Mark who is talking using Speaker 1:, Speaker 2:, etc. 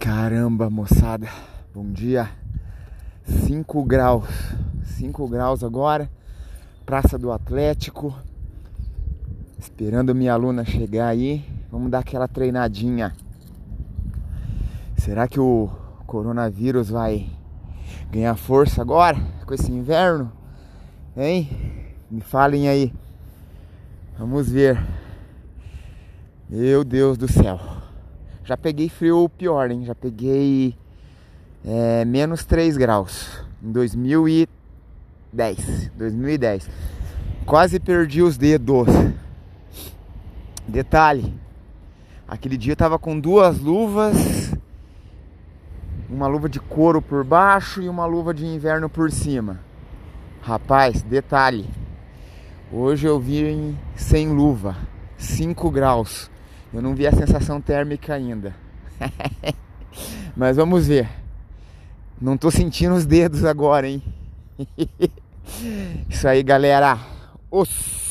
Speaker 1: Caramba, moçada. Bom dia. 5 graus. 5 graus agora. Praça do Atlético. Esperando minha aluna chegar aí. Vamos dar aquela treinadinha. Será que o coronavírus vai ganhar força agora com esse inverno? Hein? Me falem aí. Vamos ver. Meu Deus do céu. Já peguei frio pior, hein? Já peguei é, menos 3 graus em 2010. 2010. Quase perdi os dedos. Detalhe: aquele dia eu tava com duas luvas, uma luva de couro por baixo e uma luva de inverno por cima. Rapaz, detalhe: hoje eu vim sem luva, 5 graus. Eu não vi a sensação térmica ainda. Mas vamos ver. Não tô sentindo os dedos agora, hein? Isso aí, galera. Os